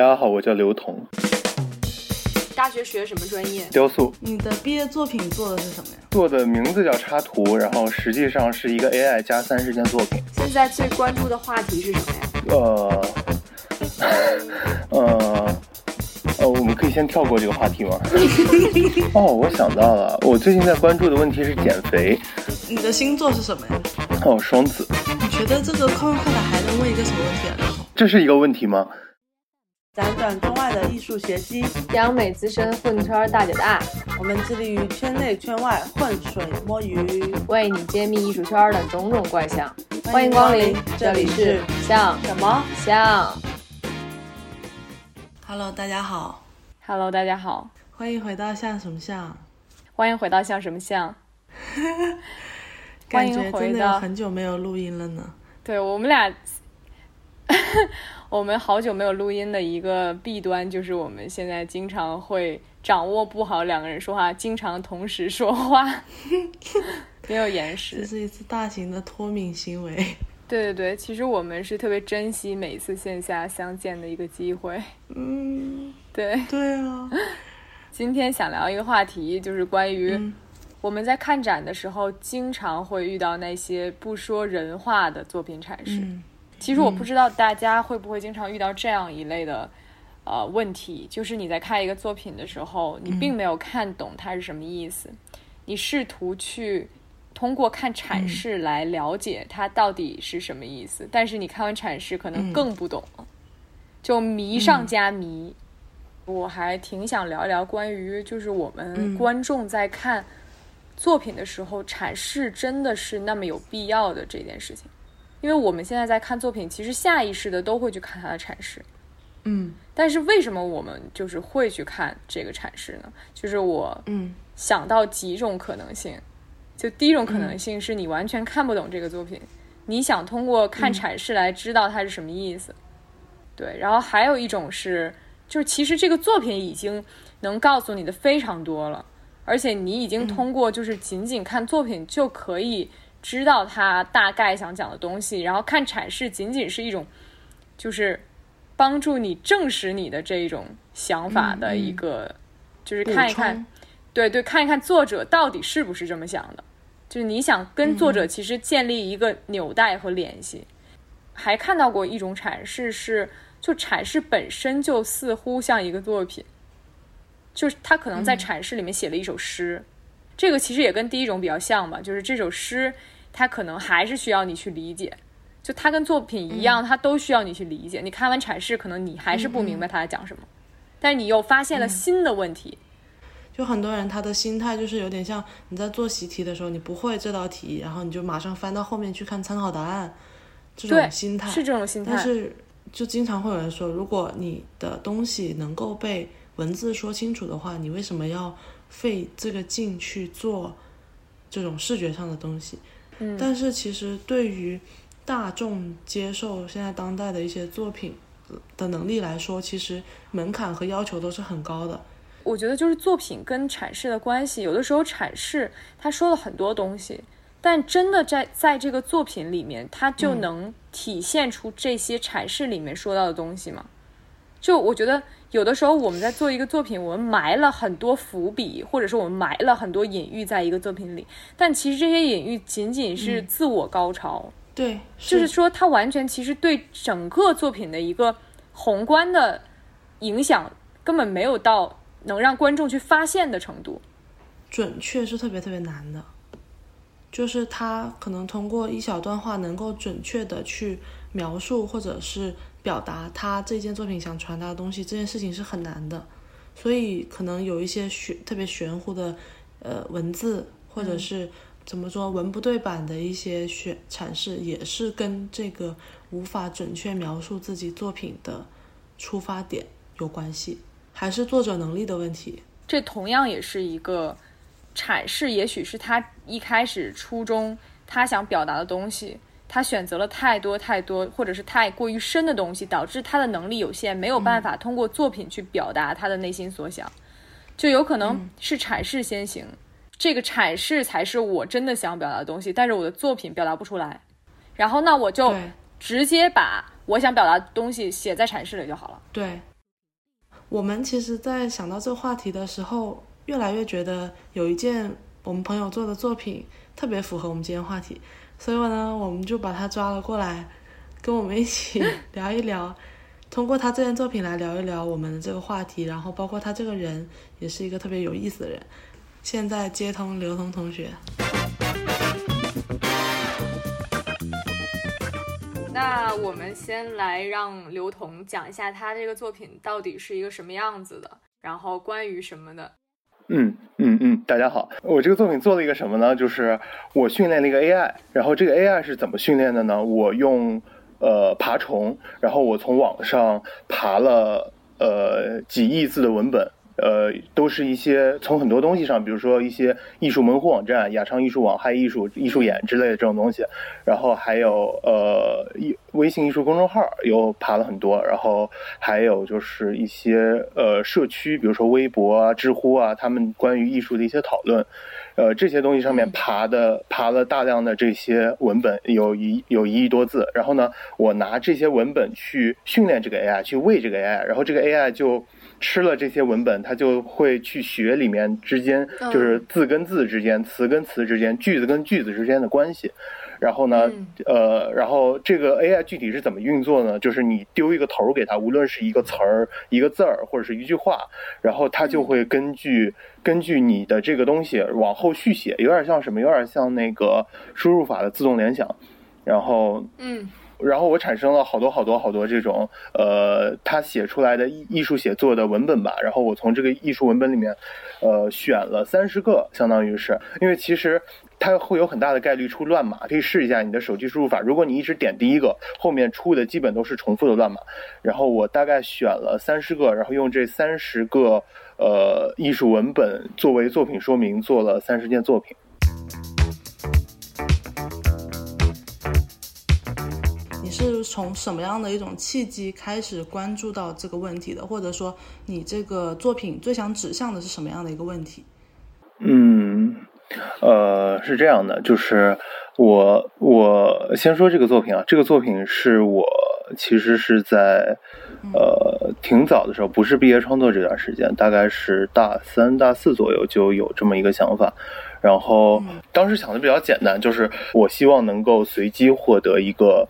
大家好，我叫刘彤，大学学什么专业？雕塑。你的毕业作品做的是什么呀？做的名字叫插图，然后实际上是一个 AI 加三十件作品。现在最关注的话题是什么呀？呃，呃，呃，我们可以先跳过这个话题吗？哦，我想到了，我最近在关注的问题是减肥。你的星座是什么呀？哦，双子。你觉得这个快问快答还能问一个什么问题啊，刘彤？这是一个问题吗？辗转中外的艺术学习，央美资深混圈大姐大，我们致力于圈内圈外浑水摸鱼，为你揭秘艺术圈的种种怪象。欢欢迎迎光临，这里是像什么？像。Hello，大家好，Hello，大家好，欢迎回到像什么像？欢迎回到像什么像。感欢迎觉真的回到很久没有录音了呢。对我们俩，我们好久没有录音的一个弊端就是我们现在经常会掌握不好两个人说话，经常同时说话，没有延时这。是一次大型的脱敏行为。对对对，其实我们是特别珍惜每一次线下相见的一个机会。嗯，对，对啊。今天想聊一个话题，就是关于嗯我们在看展的时候，经常会遇到那些不说人话的作品阐释。嗯其实我不知道大家会不会经常遇到这样一类的呃问题，就是你在看一个作品的时候，你并没有看懂它是什么意思，你试图去通过看阐释来了解它到底是什么意思，但是你看完阐释可能更不懂。了，就迷上加迷。我还挺想聊一聊关于就是我们嗯。观众在看作品的时候，阐释真的是那么有必要的这件事情。因为我们现在在看作品，其实下意识的都会去看它的阐释，嗯。但是为什么我们就是会去看这个阐释呢？就是我嗯。想到几种可能性，就第一种可能性是你完全看不懂这个作品，你想通过看阐释来知道它是什么意思，对，然后还有一种是，就是其实这个作品已经能告诉你的非常多了，而且你已经通过就是仅仅看作品就可以知道他大概想讲的东西，然后看阐释仅仅是一种就是帮助你证实你的这一种想法的一个，就是看一看，对对，看一看作者到底是不是这么想的，就是你想跟作者其实建立一个纽带和联系。还看到过一种阐释是，就阐释本身就似乎像一个作品，就是他可能在阐释里面写了一首诗，这个其实也跟第一种比较像吧，就是这首诗它可能还是需要你去理解。就它跟作品一样，它都需要你去理解。你看完阐释，可能你还是不明白他在讲什么，但是你又发现了新的问题。就很多人他的心态就是有点像你在做习题的时候，你不会这道题，然后你就马上翻到后面去看参考答案，这种心态是这种心态。但是就经常会有人说，如果你的东西能够被文字说清楚的话，你为什么要费这个劲去做这种视觉上的东西？嗯但是其实对于大众接受现在当代的一些作品的能力来说，其实门槛和要求都是很高的。我觉得就是作品跟阐释的关系，有的时候阐释他说了很多东西，但真的在在这个作品里面，他就能体现出这些阐释里面说到的东西吗？就我觉得有的时候我们在做一个作品，我们埋了很多伏笔，或者说我们埋了很多隐喻在一个作品里，但其实这些隐喻仅仅是自我高潮，对，就是说它完全其实对整个作品的一个宏观的影响根本没有到能让观众去发现的程度。准确是特别特别难的，就是他可能通过一小段话能够准确的去描述或者是表达他这件作品想传达的东西，这件事情是很难的，所以可能有一些玄特别玄乎的呃文字或者是怎么说文不对版的一些选阐释，也是跟这个无法准确描述自己作品的出发点有关系，还是作者能力的问题。这同样也是一个阐释，也许是他一开始初衷他想表达的东西，他选择了太多太多，或者是太过于深的东西，导致他的能力有限，没有办法通过作品去表达他的内心所想，就有可能是阐释先行，这个阐释才是我真的想表达的东西，但是我的作品表达不出来，然后那我就直接把我想表达的东西写在阐释里就好了。对，我们其实，在想到这个话题的时候，越来越觉得有一件我们朋友做的作品特别符合我们今天话题，所以呢，我们就把他抓了过来，跟我们一起 聊一聊，通过他这件作品来聊一聊我们的这个话题，然后包括他这个人也是一个特别有意思的人。现在接通刘彤同学。那我们先来让刘彤讲一下他这个作品到底是一个什么样子的，然后关于什么的。嗯嗯嗯，大家好，我这个作品做了一个什么呢？就是我训练了一个 AI，然后这个 AI 是怎么训练的呢？我用呃爬虫，然后我从网上爬了呃几亿字的文本。呃，都是一些从很多东西上，比如说一些艺术门户网站、雅昌艺术网、嗨艺术、艺术眼之类的这种东西，然后还有呃，艺微信艺术公众号又爬了很多，然后还有就是一些呃社区，比如说微博啊、知乎啊，他们关于艺术的一些讨论，呃，这些东西上面爬的爬了大量的这些文本，有一有一亿多字，然后呢，我拿这些文本去训练这个 AI，去喂这个 AI，然后这个 AI 就。吃了这些文本，它就会去学里面之间，就是字跟字之间、词跟词之间、句子跟句子之间的关系。然后呢，呃，然后这个 AI 具体是怎么运作呢？就是你丢一个头给它，无论是一个词儿、一个字儿或者是一句话，然后它就会根据根据你的这个东西往后续写，有点像什么？有点像那个输入法的自动联想。然后，嗯。然后我产生了好多好多好多这种，呃，他写出来的艺艺术写作的文本吧。然后我从这个艺术文本里面，呃，选了三十个，相当于是，因为其实它会有很大的概率出乱码，可以试一下你的手机输入法。如果你一直点第一个，后面出的基本都是重复的乱码。然后我大概选了三十个，然后用这三十个呃艺术文本作为作品说明，做了三十件作品。是从什么样的一种契机开始关注到这个问题的？或者说，你这个作品最想指向的是什么样的一个问题？嗯，呃，是这样的，就是我我先说这个作品啊，这个作品是我其实是在呃挺早的时候，不是毕业创作这段时间，大概是大三大四左右就有这么一个想法，然后当时想的比较简单，就是我希望能够随机获得一个。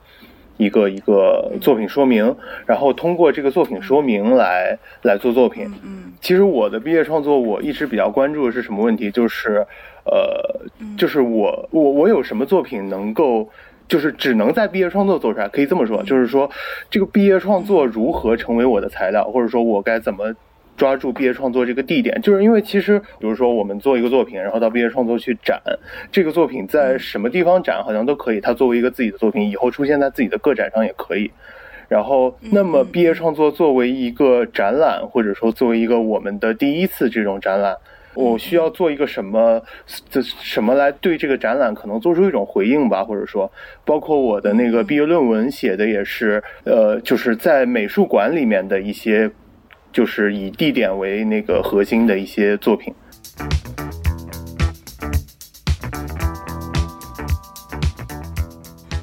一个一个作品说明，然后通过这个作品说明来来做作品。嗯，其实我的毕业创作，我一直比较关注的是什么问题？就是，呃，就是我我我有什么作品能够，就是只能在毕业创作做出来？可以这么说，就是说，这个毕业创作如何成为我的材料，或者说我该怎么？抓住毕业创作这个地点，就是因为其实，比如说我们做一个作品，然后到毕业创作去展，这个作品在什么地方展好像都可以。它作为一个自己的作品，以后出现在自己的个展上也可以。然后，那么毕业创作作为一个展览，或者说作为一个我们的第一次这种展览，我需要做一个什么？这什么来对这个展览可能做出一种回应吧？或者说，包括我的那个毕业论文写的也是，呃，就是在美术馆里面的一些。就是以地点为那个核心的一些作品。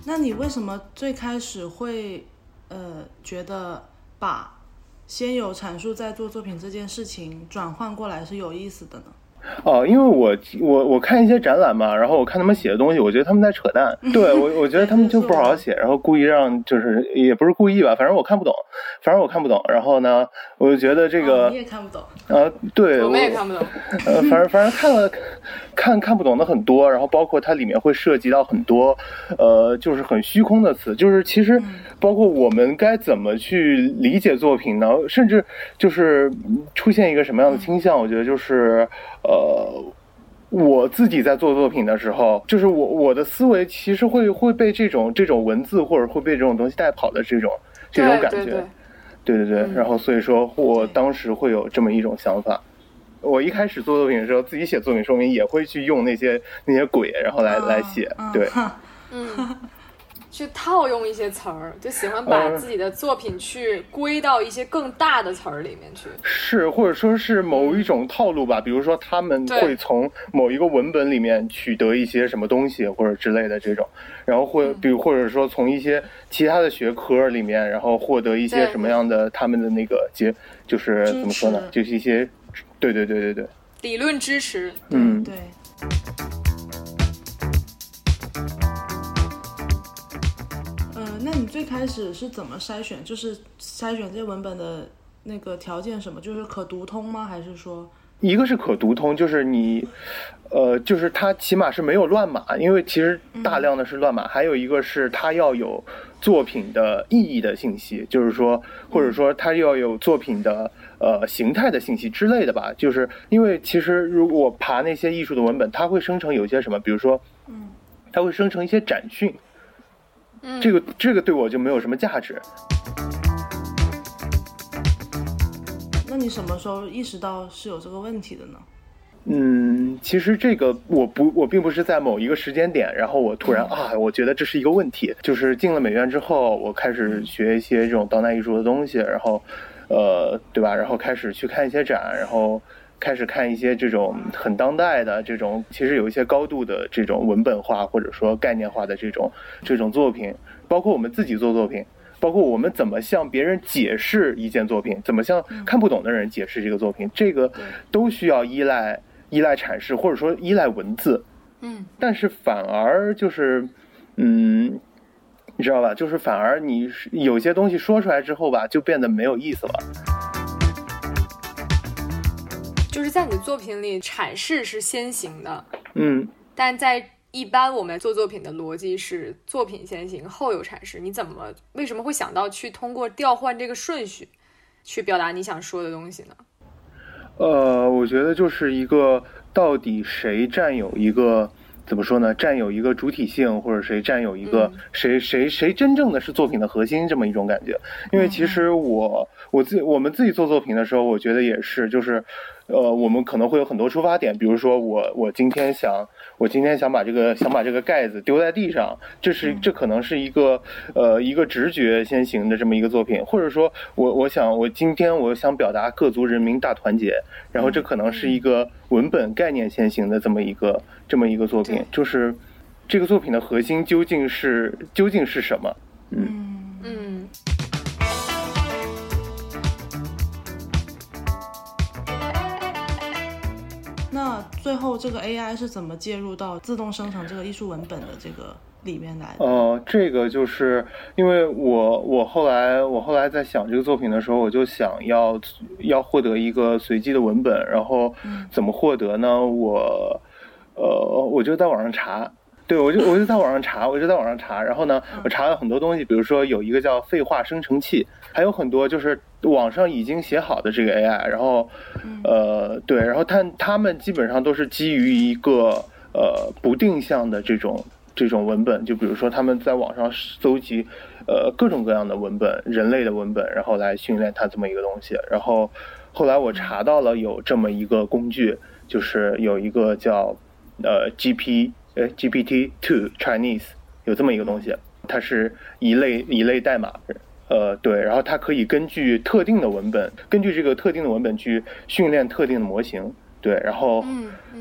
那你为什么最开始会呃觉得把先有阐述再做作品这件事情转换过来是有意思的呢？哦，因为我我我看一些展览嘛，然后我看他们写的东西，我觉得他们在扯淡。对我，我觉得他们就不好好 写，然后故意让就是也不是故意吧，反正我看不懂，反正我看不懂。然后呢，我就觉得这个你也看不懂啊，对，我们也看不懂。呃，反正反正看了看看不懂的很多，然后包括它里面会涉及到很多呃，就是很虚空的词，就是其实包括我们该怎么去理解作品呢？甚至就是出现一个什么样的倾向？我觉得就是呃。呃，我自己在做作品的时候，就是我我的思维其实会会被这种这种文字或者会被这种东西带跑的这种这种感觉，对对对。然后所以说我当时会有这么一种想法。我一开始做作品的时候，自己写作品说明也会去用那些那些鬼，然后来来写。对，嗯。去套用一些词儿，就喜欢把自己的作品去归到一些更大的词儿里面去。是，或者说是某一种套路吧，比如说他们会从某一个文本里面取得一些什么东西或者之类的这种，然后或比如或者说从一些其他的学科里面，然后获得一些什么样的他们的那个结，就是怎么说呢？就是一些，对对对对对，理论支持。嗯，对。那你最开始是怎么筛选？就是筛选这些文本的那个条件什么？就是可读通吗？还是说一个是可读通，就是你，呃，就是它起码是没有乱码，因为其实大量的是乱码。还有一个是它要有作品的意义的信息，就是说，或者说它要有作品的呃形态的信息之类的吧。就是因为其实如果爬那些艺术的文本，它会生成有些什么，比如说，嗯，它会生成一些展讯。嗯，这个这个对我就没有什么价值。那你什么时候意识到是有这个问题的呢？嗯，其实这个我不，我并不是在某一个时间点，然后我突然啊，我觉得这是一个问题。就是进了美院之后，我开始学一些这种当代艺术的东西，然后，呃，对吧？然后开始去看一些展，然后。开始看一些这种很当代的这种，其实有一些高度的这种文本化或者说概念化的这种这种作品，包括我们自己做作品，包括我们怎么向别人解释一件作品，怎么向看不懂的人解释这个作品，这个都需要依赖依赖阐释或者说依赖文字。嗯，但是反而就是，嗯，你知道吧？就是反而你有些东西说出来之后吧，就变得没有意思了。就是在你的作品里，阐释是先行的，嗯，但在一般我们做作品的逻辑是作品先行，后有阐释。你怎么为什么会想到去通过调换这个顺序，去表达你想说的东西呢？呃，我觉得就是一个到底谁占有一个。怎么说呢？占有一个主体性，或者谁占有一个谁谁谁真正的是作品的核心这么一种感觉。因为其实我我自我们自己做作品的时候，我觉得也是，就是，呃，我们可能会有很多出发点。比如说我我今天想我今天想把这个想把这个盖子丢在地上，这是这可能是一个呃一个直觉先行的这么一个作品。或者说我我想我今天我想表达各族人民大团结，然后这可能是一个文本概念先行的这么一个。这么一个作品，就是这个作品的核心究竟是究竟是什么？嗯嗯。最后这个 AI 是怎么介入到自动生成这个艺术文本的这个里面来？呃，这个就是因为我我后来我后来在想这个作品的时候，我就想要要获得一个随机的文本，然后怎么获得呢？我。呃，我就在网上查，对我就我就在网上查，我就在网上查，然后呢，我查了很多东西，比如说有一个叫废话生成器，还有很多就是网上已经写好的这个 AI，然后，呃，对，然后他他们基本上都是基于一个呃不定向的这种这种文本，就比如说他们在网上搜集呃各种各样的文本，人类的文本，然后来训练它这么一个东西，然后后来我查到了有这么一个工具，就是有一个叫。呃，G P 呃 G P T Two Chinese 有这么一个东西，它是一类一类代码，呃，对，然后它可以根据特定的文本，根据这个特定的文本去训练特定的模型，对，然后，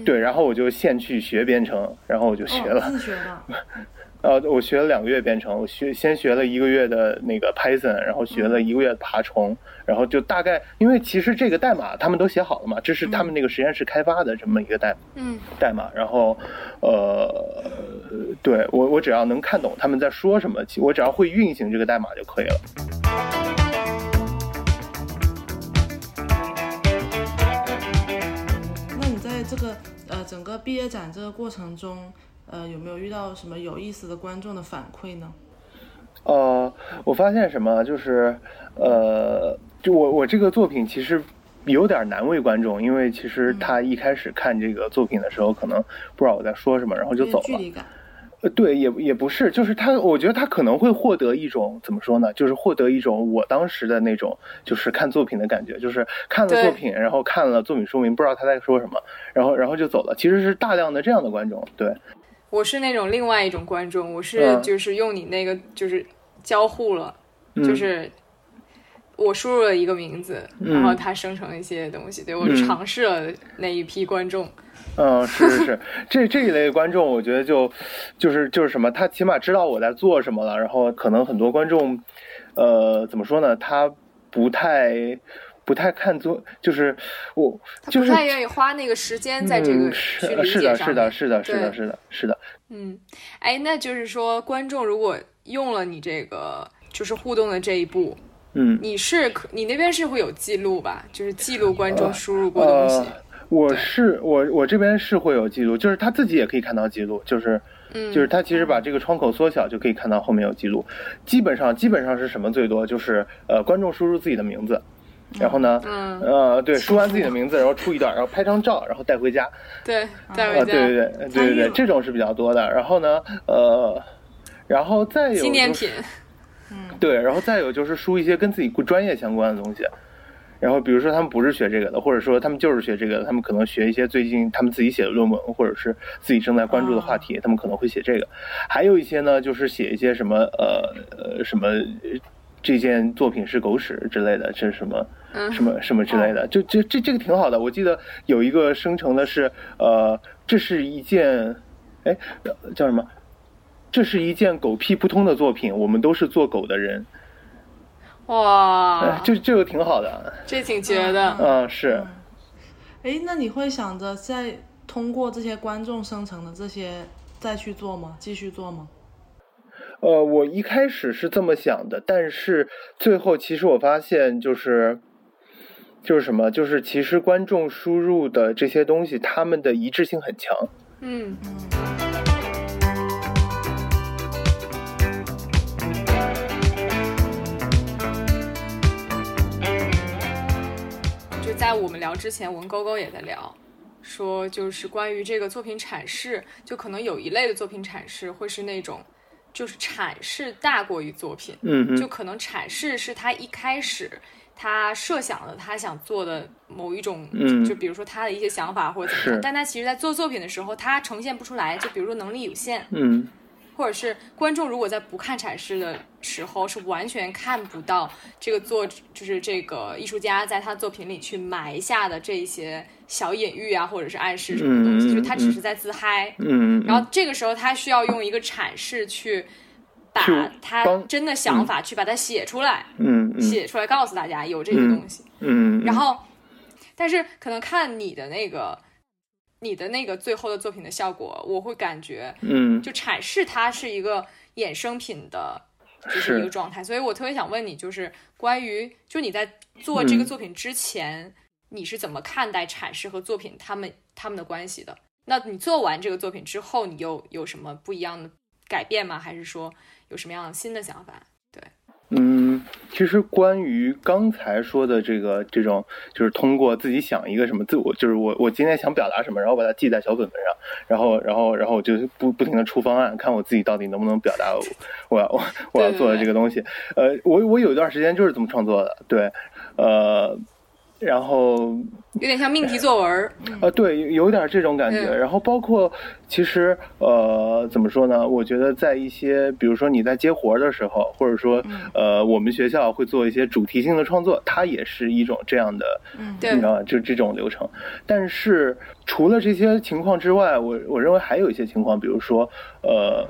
对，然后我就现去学编程，然后我就学了。自学的。呃，我学了两个月编程，我学先学了一个月的那个 Python，然后学了一个月爬虫，然后就大概，因为其实这个代码他们都写好了嘛，这是他们那个实验室开发的这么一个代，嗯，代码，然后，呃，对我我只要能看懂他们在说什么，我只要会运行这个代码就可以了。那你在这个呃整个毕业展这个过程中？呃，有没有遇到什么有意思的观众的反馈呢？呃，我发现什么，就是呃，就我我这个作品其实有点难为观众，因为其实他一开始看这个作品的时候，可能不知道我在说什么，然后就走了。呃，对，也也不是，就是他，我觉得他可能会获得一种怎么说呢？就是获得一种我当时的那种，就是看作品的感觉，就是看了作品，然后看了作品说明，不知道他在说什么，然后然后就走了。其实是大量的这样的观众，对。我是那种另外一种观众，我是嗯就是用你那个就是交互了，嗯就是我输入了一个名字，嗯。然后它生成一些东西，对我尝试了那一批观众。嗯，是是。是，这这一类观众，我觉得就就是就是什么，他起码知道我在做什么了，然后可能很多观众，呃，怎么说呢，他不太不太看作，就是我就是他不太愿意花那个时间在这个是是的，理解上是的，面是的，是的，是的，是的，嗯，哎，那就是说，观众如果用了你这个就是互动的这一步，嗯，你是可你那边是会有记录吧？就是记录观众输入过东西。呃，我是我我这边是会有记录，就是他自己也可以看到记录，就是嗯，就是他其实把这个窗口缩小就可以看到后面有记录。基本上基本上是什么最多？就是呃观众输入自己的名字，然后呢，嗯，呃对，输完自己的名字，然后出一段，然后拍张照，然后带回家。对，带啊，回家对对对对对对，这种是比较多的。然后呢，呃，然后再有就是纪念品。对，然后再有就是输一些跟自己专业相关的东西。然后比如说他们不是学这个的，或者说他们就是学这个的，他们可能学一些最近他们自己写的论文，或者是自己正在关注的话题，他们可能会写这个。还有一些呢，就是写一些什么呃呃什么。呃这件作品是狗屎之类的，这是什么嗯什么什么之类的，就这这这个挺好的。我记得有一个生成的是，呃，这是一件，哎，呃叫什么？这是一件狗屁不通的作品，我们都是做狗的人，哇哎，，这这个挺好的，这挺绝的。嗯，是，哎，那你会想着再通过这些观众生成的这些再去做吗？继续做吗？呃，我一开始是这么想的，但是最后其实我发现就是。就是什么？就是其实观众输入的这些东西，他们的一致性很强。嗯我们聊之前，文勾勾也在聊，说就是关于这个作品阐释，就可能有一类的作品阐释会是那种，就是阐释大过于作品，嗯，就可能阐释是他一开始他设想的他想做的某一种，嗯。就比如说他的一些想法或者怎么是。样，但他其实在做作品的时候，他呈现不出来，就比如说能力有限，嗯或者是观众如果在不看阐释的时候，是完全看不到这个作就是这个艺术家在他作品里去埋下的这一些小隐喻啊，或者是暗示什么东西，嗯就是他只是在自嗨。嗯，然后这个时候他需要用一个阐释去把他真的想法去把它写出来，嗯嗯写出来告诉大家有这些东西。嗯，然后，但是可能看你的那个你的那个最后的作品的效果，我会感觉嗯就阐释它是一个衍生品的，就是一个状态。所以我特别想问你，就是关于就你在做这个嗯作品之前，你是怎么看待阐释和作品他们他们的关系的？那你做完这个作品之后，你又有什么不一样的改变吗？还是说有什么样的新的想法？对，嗯，其实关于刚才说的这个这种，就是通过自己想一个什么自我，就是我我今天想表达什么，然后把它记在小本本上，然后然后然后我就不不停的出方案，看我自己到底能不能表达我我我我要做的这个东西。呃，我我有一段时间就是这么创作的，对，呃，然后有点像命题作文儿。呃，对，有有点这种感觉。嗯然后包括其实呃，怎么说呢？我觉得在一些，比如说你在接活儿的时候，或者说呃，我们学校会做一些主题性的创作，它也是一种这样的，嗯对你知道？就这种流程。但是除了这些情况之外，我我认为还有一些情况，比如说呃。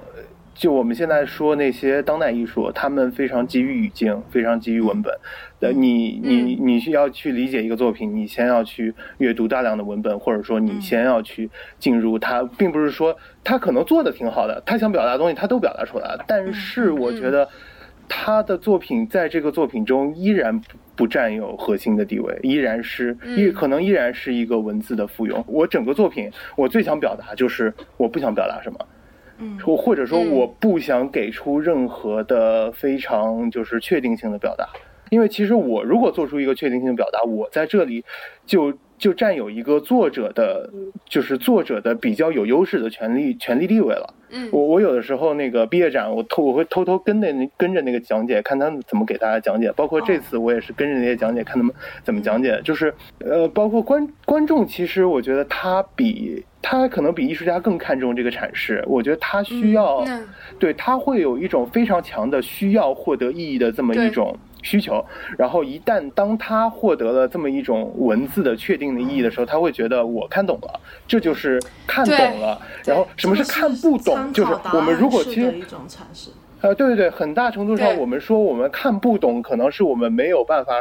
就我们现在说那些当代艺术，他们非常基于语境，非常基于文本。呃，你你你需要去理解一个作品，你先要去阅读大量的文本，或者说你先要去进入它，并不是说他可能做的挺好的，他想表达的东西他都表达出来了，但是我觉得他的作品在这个作品中依然不不占有核心的地位，依然是依可能依然是一个文字的附庸。我整个作品，我最想表达就是我不想表达什么。嗯。我或者说嗯。我不想给出任何的非常就是确定性的表达，因为其实我如果做出一个确定性的表达，我在这里就就占有一个作者的，就是作者的比较有优势的权利权利地位了。嗯我我有的时候那个毕业展，我偷我会偷偷跟着那跟着那个讲解，看他们怎么给大家讲解。包括这次我也是跟着那些讲解，看他们怎么讲解。就是呃，包括观观众，其实我觉得他比他可能比艺术家更看重这个阐释。我觉得他需要。嗯对他会有一种非常强的需要获得意义的这么一种需求，然后一旦当他获得了这么一种文字的确定的意义的时候，他会觉得我看懂了，这就是看懂了。然后什么是看不懂？就是我们如果其实一种阐释。呃，对对对，很大程度上我们说我们看不懂，可能是我们没有办法。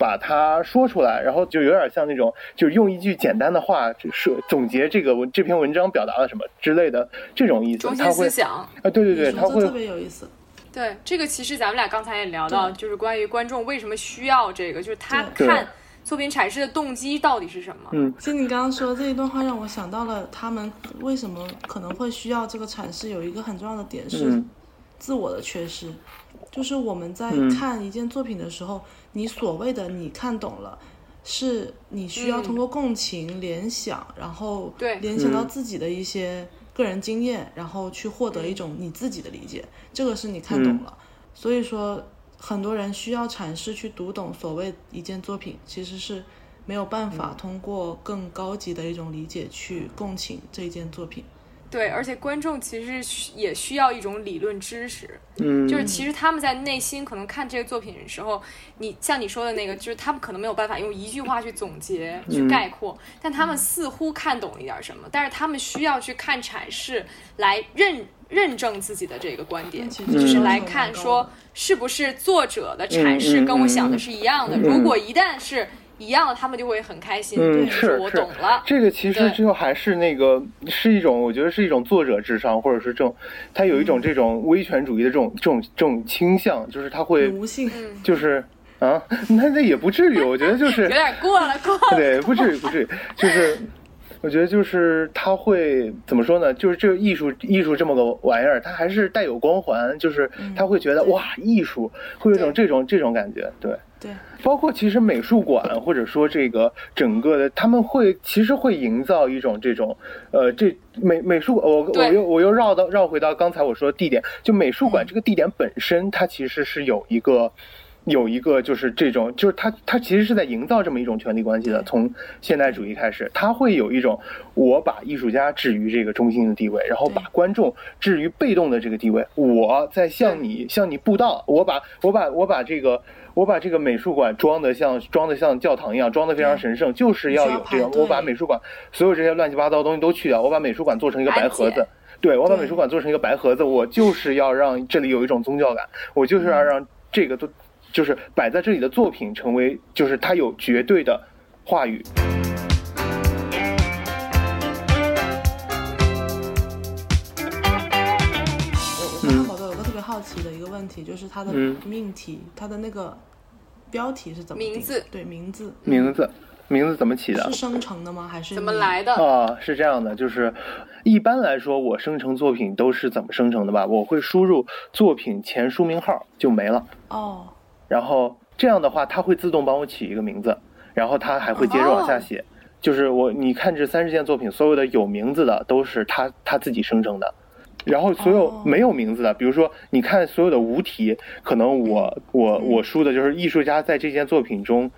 把它说出来，然后就有点像那种，就是用一句简单的话，就是总结这个文这篇文章表达了什么之类的这种意思。中他会心思想。啊，对对对，他会你说这特别有意思。对，这个其实咱们俩刚才也聊到，就是关于观众为什么需要这个，就是他看作品阐释的动机到底是什么。嗯。其实你刚刚说这一段话，让我想到了他们为什么可能会需要这个阐释，有一个很重要的点是嗯。自我的缺失。就是我们在嗯。看一件作品的时候，你所谓的你看懂了，是你需要通过共情、联想，然后对。联想到嗯。自己的一些个人经验，然后去获得一种你自己的理解，这个是你看懂了。所以说，很多人需要阐释去读懂所谓一件作品，其实是没有办法通过更高级的一种理解去共情这一件作品。对，而且观众其实需也需要一种理论知识，嗯，就是其实他们在内心可能看这个作品的时候，你像你说的那个，就是他们可能没有办法用一句话去总结、去概括，但他们似乎看懂了一点什么，但是他们需要去看阐释来认认证自己的这个观点，就是来看说是不是作者的阐释跟我想的嗯是一样的。嗯如果一旦是一样的，他们就会很开心，嗯，就是我是懂了。这个其实对就还是那个是一种，我觉得是一种作者智商，或者是这种，他有一种这种威权主义的这种这种这种倾向，就是他会奴性。嗯，就是啊，那那也不至于，我觉得就是 有点过了，过了。对，不至于，不至于，就是我觉得就是他会怎么说呢？就是这个艺术，艺术这么个玩意儿，它还是带有光环，就是他会觉得、对哇，艺术会有一种这种这种感觉，对。对，包括其实美术馆或者说这个整个的，他们会其实会营造一种这种呃，这美美术馆，我我又我又绕到绕回到刚才我说的地点，就美术馆这个地点本身，它其实是有一个。有一个就是这种，就是他他其实是在营造这么一种权力关系的。从现代主义开始，他会有一种我把艺术家置于这个中心的地位，然后把观众置于被动的这个地位。我在向你向你布道，我把我把我把这个我把这个美术馆装的像装的像教堂一样，装的非常神圣，就是要有这个。你需要排队我把美术馆所有这些乱七八糟的东西都去掉，我把美术馆做成一个白盒子。对，我把美术馆做成一个白盒子，我就是要让这里有一种宗教感，我就是要让这个都就是摆在这里的作品成为，就是它有绝对的话语。我我看到宝豆有个特别好奇的一个问题，就是它的嗯命题，它的那个标题是怎么名字对，名字名字，名字怎么起的是？生成的吗？还是怎么来的？啊，是这样的，就是一般来说，我生成作品都是怎么生成的吧？我会输入作品前书名号就没了，哦，然后这样的话，它会自动帮我起一个名字，然后它还会接着往下写。就是我，你看这三十件作品，所有的有名字的都是它它自己生成的，然后所有哦没有名字的，比如说你看所有的无题，可能我我我输的就是艺术家在这件作品中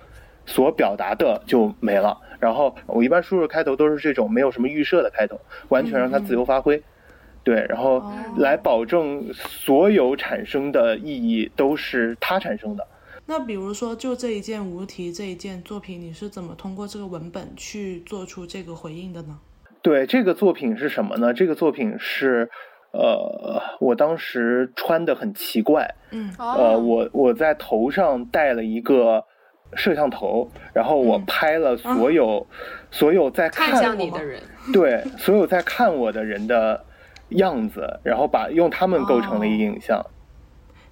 所表达的就没了。然后我一般输入开头都是这种没有什么预设的开头，完全让它自由发挥。对，然后哦来保证所有产生的意义都是它产生的。那比如说，就这一件无题这一件作品，你是怎么通过这个文本去做出这个回应的呢？对，这个作品是什么呢？这个作品是，呃，我当时穿的很奇怪，嗯呃，哦，我我在头上戴了一个摄像头，然后我嗯拍了所有、所有在看看向你的人，对所有在看我的人的样子，然后把用它们构成了一个影像。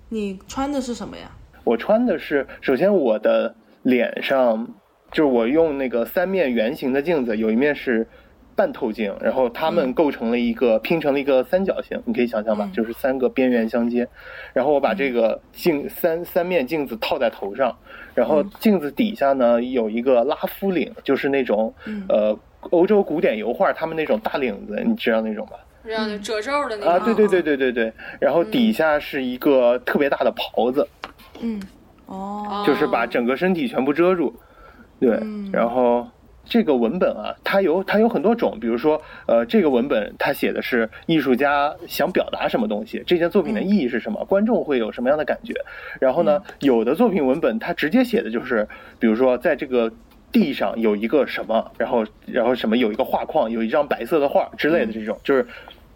你穿的是什么呀？我穿的是，首先我的脸上，就是我用那个三面圆形的镜子，有一面是半透镜，然后它们构成了一个拼成了一个三角形，你可以想象吧，嗯就是三个边缘相接。然后我把这个镜三三面镜子套在头上，然后镜子底下呢有一个拉夫领，就是那种嗯呃欧洲古典油画他们那种大领子，你知道那种吧？这样的褶皱的那种啊，对对对对对对。然后底下是一个特别大的袍子，嗯，哦，就是把整个身体全部遮住。对，嗯然后这个文本啊，它有它有很多种，比如说呃，这个文本它写的是艺术家想表达什么东西，这件作品的意义是什么，观众会有什么样的感觉。然后呢，有的作品文本它直接写的就是，比如说在这个。地上有一个什么，然后然后什么有一个画框，有一张白色的画之类的这种，就是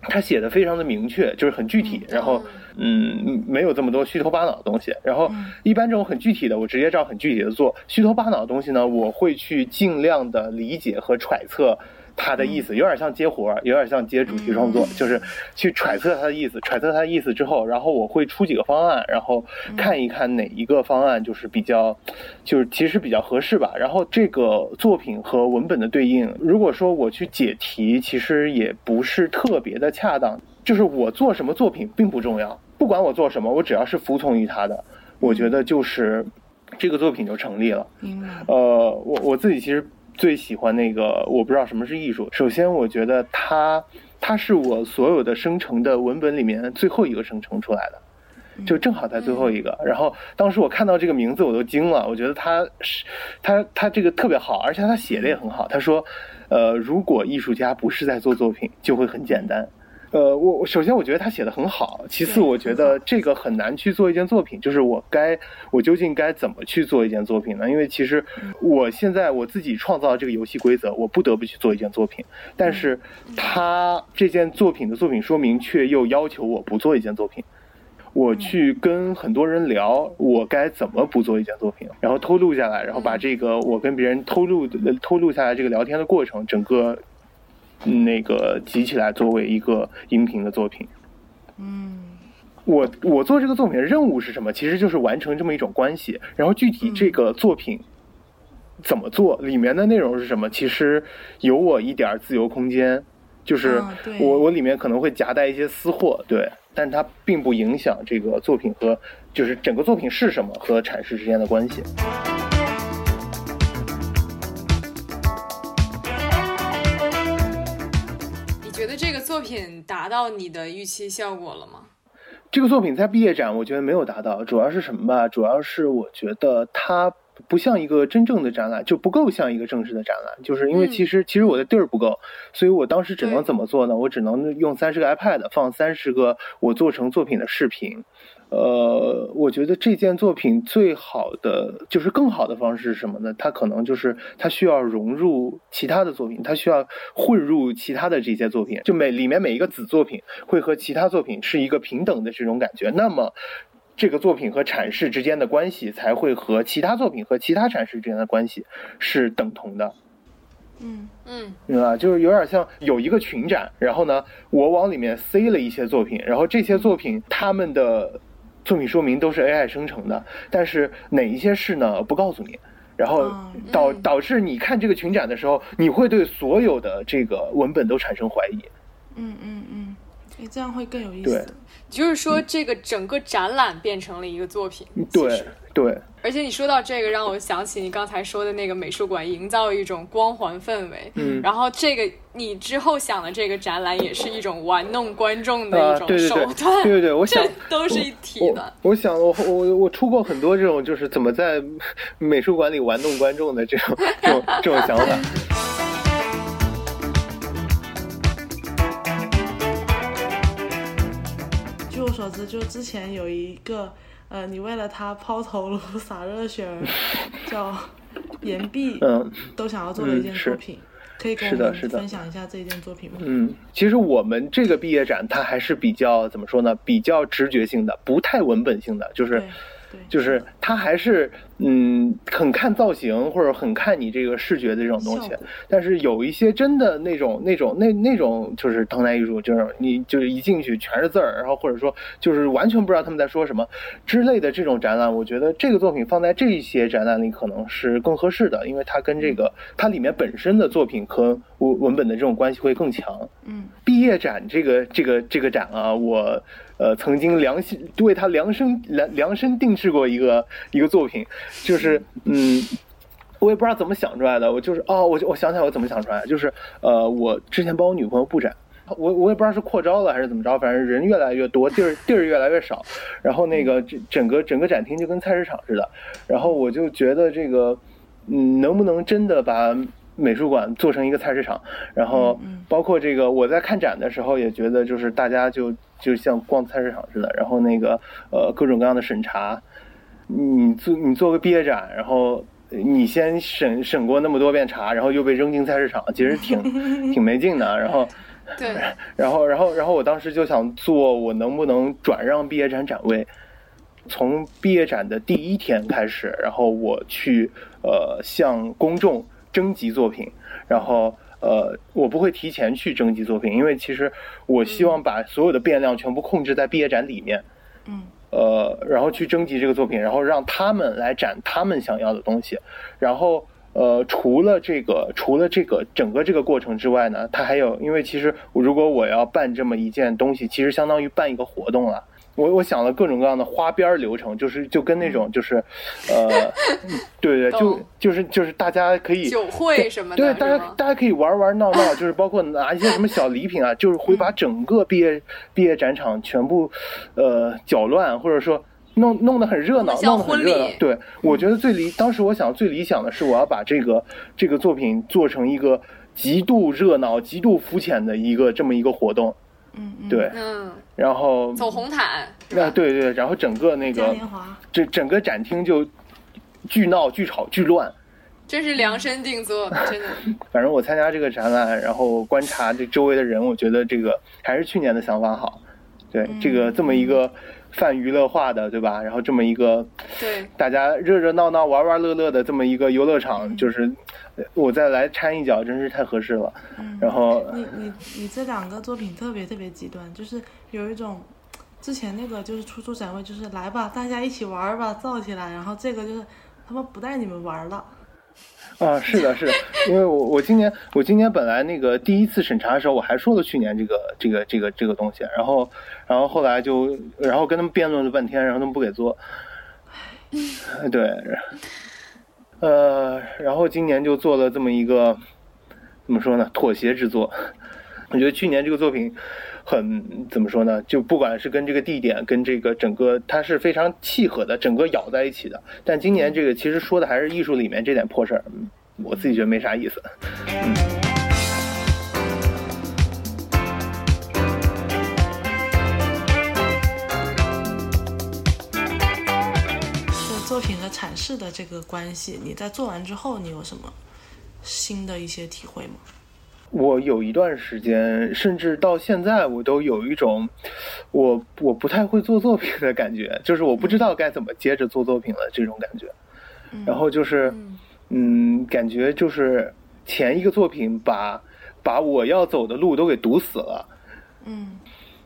他写的非常的明确，就是很具体，然后嗯，没有这么多虚头巴脑的东西。然后一般这种很具体的，我直接照很具体的做；虚头巴脑的东西呢，我会去尽量的理解和揣测它的意思，有点像接活儿，有点像接主题创作，就是去揣测他的意思，揣测他的意思之后，然后我会出几个方案，然后看一看哪一个方案就是比较，就是其实比较合适吧。然后这个作品和文本的对应，如果说我去解题，其实也不是特别的恰当。就是我做什么作品并不重要，不管我做什么，我只要是服从于他的，我觉得就是这个作品就成立了。呃，我我自己其实最喜欢那个，我不知道什么是艺术。首先，我觉得它它是我所有的生成的文本里面最后一个生成出来的，就正好在最后一个。然后当时我看到这个名字，我都惊了。我觉得他是他他这个特别好，而且他写的也很好。他说，呃，如果艺术家不是在做作品，就会很简单。呃，我我首先我觉得他写的很好，其次我觉得这个很难去做一件作品，就是我该我究竟该怎么去做一件作品呢？因为其实我现在我自己创造这个游戏规则，我不得不去做一件作品，但是他这件作品的作品说明却又要求我不做一件作品。我去跟很多人聊，我该怎么不做一件作品，然后偷录下来，然后把这个我跟别人偷录的偷录下来这个聊天的过程，整个嗯那个集起来作为一个音频的作品。嗯我我做这个作品的任务是什么？其实就是完成这么一种关系。然后具体这个作品怎么做，里面的内容是什么，其实有我一点儿自由空间。就是我我里面可能会夹带一些私货，对，但它并不影响这个作品和就是整个作品是什么和阐释之间的关系。作品达到你的预期效果了吗？这个作品在毕业展，我觉得没有达到，主要是什么吧？主要是我觉得它不像一个真正的展览，就不够像一个正式的展览。就是因为嗯其实、其实我的地儿不够，所以我当时只能怎么做呢？我只能用三十个 iPad 放三十个我做成作品的视频。呃，我觉得这件作品最好的就是更好的方式是什么呢？它可能就是它需要融入其他的作品，它需要混入其他的这些作品，就每里面每一个子作品会和其他作品是一个平等的这种感觉。那么，这个作品和阐释之间的关系才会和其他作品和其他阐释之间的关系是等同的。嗯嗯明白吧？就是有点像有一个群展，然后呢，我往里面塞了一些作品，然后这些作品他们的作品说明都是 AI 生成的，但是哪一些是呢？不告诉你。然后嗯导嗯导致你看这个群展的时候，你会对所有的这个文本都产生怀疑。嗯嗯嗯，哎，这样会更有意对思。就是说这个整个展览变成了一个作品。对对，而且你说到这个，让我想起你刚才说的那个美术馆营造一种光环氛围。嗯然后这个你之后想的这个展览也是一种玩弄观众的啊一种手对对对段。对对对我 想这都是一体的。我我想我我我出过很多这种就是怎么在美术馆里玩弄观众的这种这种这种想法。所知，就之前有一个，呃，你为了他抛头颅 洒热血儿，叫 岩壁，嗯都想要做的一件作品，可以跟我们是的是的分享一下这一件作品吗？嗯，其实我们这个毕业展它还是比较怎么说呢？比较直觉性的，不太文本性的，就是就是它还是嗯，很看造型或者很看你这个视觉的这种东西，但是有一些真的那种那种那那种就是当代艺术，就是你就是一进去全是字儿，然后或者说就是完全不知道他们在说什么之类的这种展览，我觉得这个作品放在这些展览里可能是更合适的，因为它跟这个它里面本身的作品和文文本的这种关系会更强。嗯毕业展这个这个这个展啊，我呃曾经量心为它量身量量身定制过一个一个作品，就是嗯。我也不知道怎么想出来的，我就是哦，我就我想起来我怎么想出来的，就是呃，我之前帮我女朋友布展，我我也不知道是扩招了还是怎么着，反正人越来越多，地儿地儿越来越少，然后那个整整个整个展厅就跟菜市场似的，然后我就觉得这个嗯，能不能真的把美术馆做成一个菜市场？然后包括这个我在看展的时候也觉得，就是大家就就像逛菜市场似的，然后那个呃各种各样的审查，你做你做个毕业展，然后你先审审过那么多遍查，然后又被扔进菜市场，其实挺 挺没劲的。然后对，然后然后然后我当时就想做，我能不能转让毕业展展位？从毕业展的第一天开始，然后我去呃向公众征集作品，然后呃我不会提前去征集作品，因为其实我希望把所有的变量全部控制在毕业展里面，嗯呃，然后去征集这个作品，然后让他们来展他们想要的东西，然后。呃，除了这个，除了这个整个这个过程之外呢，它还有，因为其实如果我要办这么一件东西，其实相当于办一个活动了。我我想了各种各样的花边儿流程，就是就跟那种就是，呃，对对，就 就是就是大家可以酒会什么的，对，大家大家可以玩玩闹闹，就是包括拿一些什么小礼品啊，就是会把整个毕业毕业展场全部呃搅乱，或者说弄弄得很热闹，弄得很热闹。对，我觉得最理当时我想最理想的是我要把这个这个作品做成一个极度热闹、极度肤浅的一个这么一个活动，嗯嗯，对，嗯，然后走红毯，是啊？对对，然后整个那个嘉年华，这整个展厅就巨闹、巨吵、巨乱。真是量身定做，真的。反正我参加这个展览，然后观察这周围的人，我觉得这个还是去年的想法好。对，这个这么一个泛娱乐化的，对吧？然后这么一个对，大家热热闹闹、玩玩乐乐的这么一个游乐场，就是呃我再来掺一脚，真是太合适了。然后你你你这两个作品特别特别极端，就是有一种之前那个就是出租展位，就是来吧，大家一起玩吧，造起来，然后这个就是他们不带你们玩了。啊，是的，是的，因为我我今年我今年本来那个第一次审查的时候，我还说了去年这个这个这个这个东西，然后然后后来就然后跟他们辩论了半天，然后他们不给做，对，呃，然后今年就做了这么一个怎么说呢，妥协之作。我觉得去年这个作品很怎么说呢？就不管是跟这个地点，跟这个整个，它是非常契合的，整个咬在一起的。但今年这个其实说的还是艺术里面这点破事儿，嗯我自己觉得没啥意思。嗯作品和阐释的这个关系，你在做完之后，你有什么新的一些体会吗？我有一段时间，甚至到现在，我都有一种我我不太会做作品的感觉，就是我不知道该怎么接着做作品了这种感觉。然后就是，嗯，感觉就是前一个作品把把我要走的路都给堵死了。嗯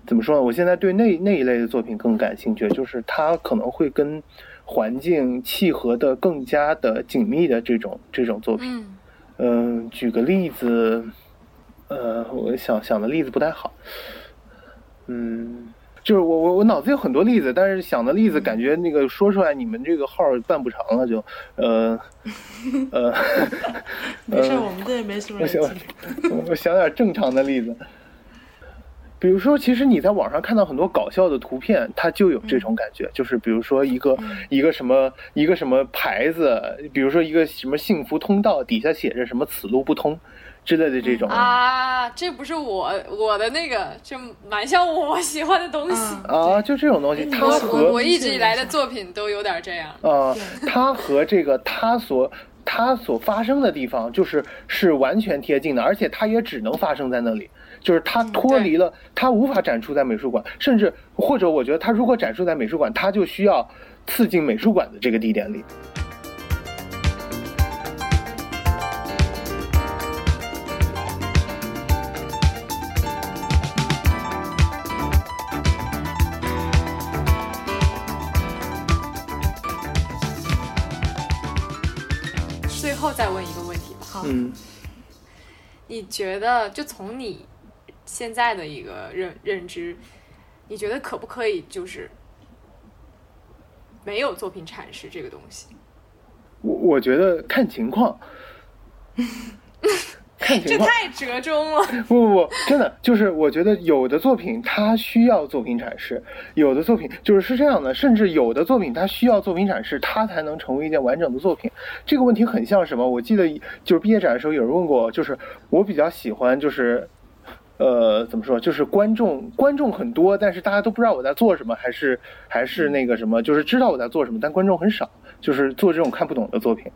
怎么说呢？我现在对那那一类的作品更感兴趣，就是它可能会跟环境契合的更加的紧密的这种这种作品。嗯嗯、举个例子，呃，我想想的例子不太好。嗯，就是我我我脑子有很多例子，但是想的例子感觉那个说出来，你们这个号办不成了就，呃 呃，没事儿，我们这也没什么我想。我想点正常的例子。比如说，其实你在网上看到很多搞笑的图片，它就有这种感觉，就是比如说一个、一个什么一个什么牌子，比如说一个什么幸福通道，底下写着什么此路不通之类的这种啊，这不是我我的那个，就蛮像我喜欢的东西。嗯啊，就这种东西，哎它我你和我我一直以来的作品都有点这样。啊，它和这个它所它所发生的地方，就是是完全贴近的，而且它也只能发生在那里，就是它脱离了，它无法展出在美术馆，甚至或者我觉得它如果展出在美术馆，它就需要刺进美术馆的这个地点里。嗯，你觉得就从你现在的一个认认知，你觉得可不可以就是没有作品阐释这个东西？我我觉得看情况，看情况。这太折中了。不不不，真的就是我觉得有的作品它需要作品展示，有的作品就是是这样的，甚至有的作品它需要作品展示，它才能成为一件完整的作品。这个问题很像什么？我记得就是毕业展的时候有人问过我，就是我比较喜欢就是。呃，怎么说？就是观众观众很多，但是大家都不知道我在做什么，还是还是那个什么，就是知道我在做什么，但观众很少，就是做这种看不懂的作品。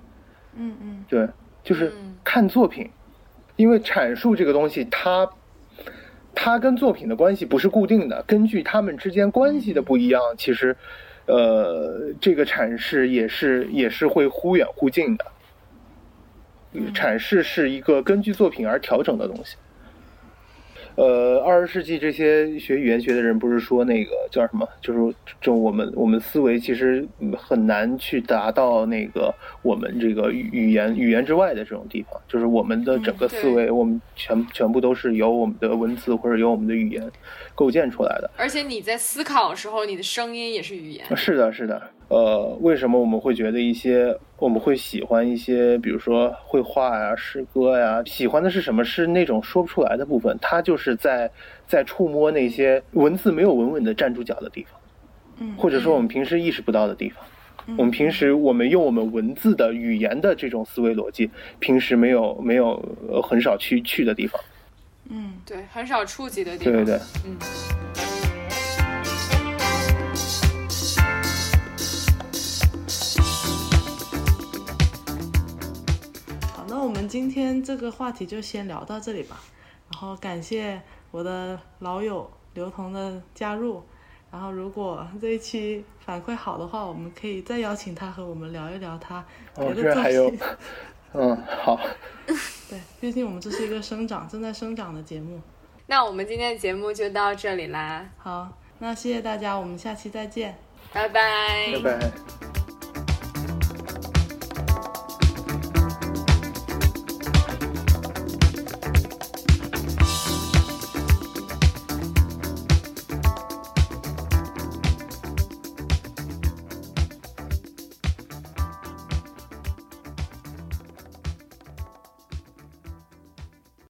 嗯嗯对，就是嗯看作品，因为阐述这个东西，它它跟作品的关系不是固定的，根据他们之间关系的不一样，其实呃，这个阐释也是也是会忽远忽近的。阐释是一个根据作品而调整的东西。呃，二十世纪这些学语言学的人不是说那个叫什么？就是就我们我们思维其实很难去达到那个我们这个语语言语言之外的这种地方，就是我们的整个思维，我们全全部都是由我们的文字或者由我们的语言构建出来的。而且你在思考的时候，你的声音也是语言。是的，是的。呃，为什么我们会觉得一些我们会喜欢一些，比如说绘画呀、诗歌呀？喜欢的是什么？是那种说不出来的部分，它就是在在触摸那些文字没有稳稳的站住脚的地方，嗯，或者说我们平时意识不到的地方。我们平时我们用我们文字的语言的这种思维逻辑，平时没有没有呃很少去去的地方。嗯对，很少触及的地方。对对对。嗯。今天这个话题就先聊到这里吧。然后感谢我的老友刘彤的加入。然后如果这一期反馈好的话，我们可以再邀请他和我们聊一聊他别哦，的作这还有品。嗯，好，对，毕竟我们这是一个生长正在生长的节目。那我们今天的节目就到这里啦，好，那谢谢大家，我们下期再见。拜拜。拜拜。